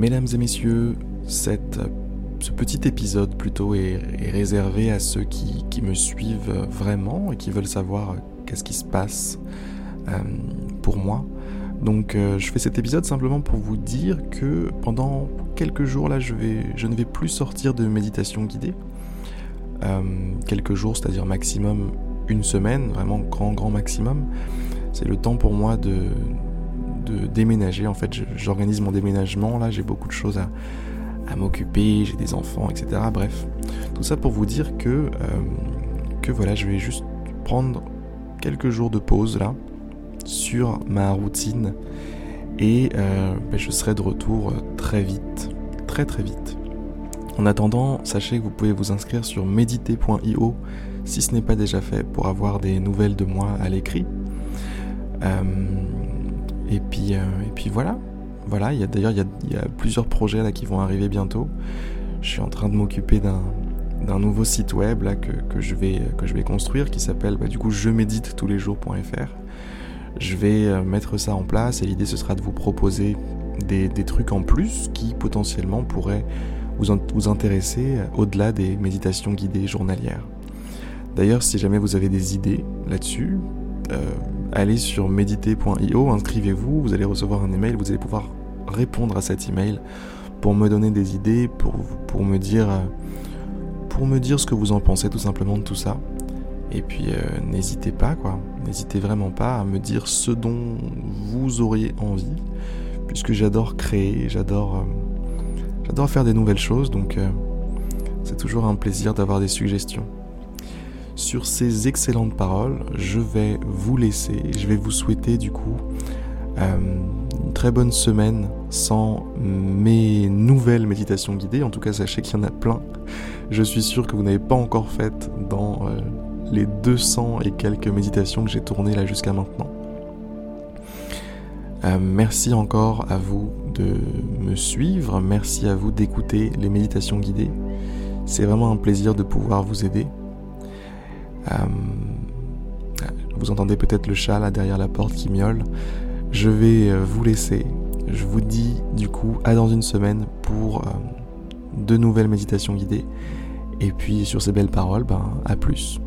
Mesdames et messieurs, ce petit épisode plutôt est, réservé à ceux qui, qui, me suivent vraiment et qui veulent savoir qu'est-ce qui se passe euh, pour moi. Donc euh, je fais cet épisode simplement pour vous dire que pendant quelques jours là, je, vais, je ne vais plus sortir de méditation guidée. Euh, quelques jours, c'est-à-dire maximum une semaine, vraiment grand grand maximum. C'est le temps pour moi de, déménager. En fait, j'organise mon déménagement. Là, j'ai beaucoup de choses à, m'occuper. J'ai des enfants, etc. Bref, tout ça pour vous dire que euh, que voilà, je vais juste prendre quelques jours de pause là sur ma routine et euh, ben, je serai de retour très vite, très très vite. En attendant, sachez que vous pouvez vous inscrire sur méditer.io si ce n'est pas déjà fait pour avoir des nouvelles de moi à l'écrit. Euh, et puis, euh, et puis voilà. Voilà, il y a d'ailleurs il y, a, plusieurs projets là qui vont arriver bientôt. Je suis en train de m'occuper d'un nouveau site web là que, je vais que je vais construire qui s'appelle bah, du coup je médite tous les jours.fr. Je vais euh, mettre ça en place et l'idée ce sera de vous proposer des, trucs en plus qui potentiellement pourraient vous, intéresser au-delà des méditations guidées journalières. D'ailleurs, si jamais vous avez des idées là-dessus, euh, allez sur méditer.io, inscrivez-vous, vous allez recevoir un email, vous allez pouvoir répondre à cet email pour me donner des idées, pour, me dire pour me dire ce que vous en pensez tout simplement de tout ça. Et puis euh, n'hésitez pas quoi, n'hésitez vraiment pas à me dire ce dont vous auriez envie, puisque j'adore créer, j'adore euh, j'adore faire des nouvelles choses, donc c'est toujours un plaisir d'avoir des suggestions. Sur ces excellentes paroles, je vais vous laisser. Je vais vous souhaiter du coup euh, une très bonne semaine sans mes nouvelles méditations guidées. En tout cas, sachez qu'il y en a plein. Je suis sûr que vous n'avez pas encore fait dans euh, les 200 et quelques méditations que j'ai tournées là jusqu'à maintenant. Euh, merci encore à vous de me suivre, merci à vous d'écouter les méditations guidées. C'est vraiment un plaisir de pouvoir vous aider. Euh, vous entendez peut-être le chat là derrière la porte qui miaule. Je vais euh, vous laisser. Je vous dis du coup à dans une semaine pour euh, de nouvelles méditations guidées. Et puis sur ces belles paroles, ben à plus.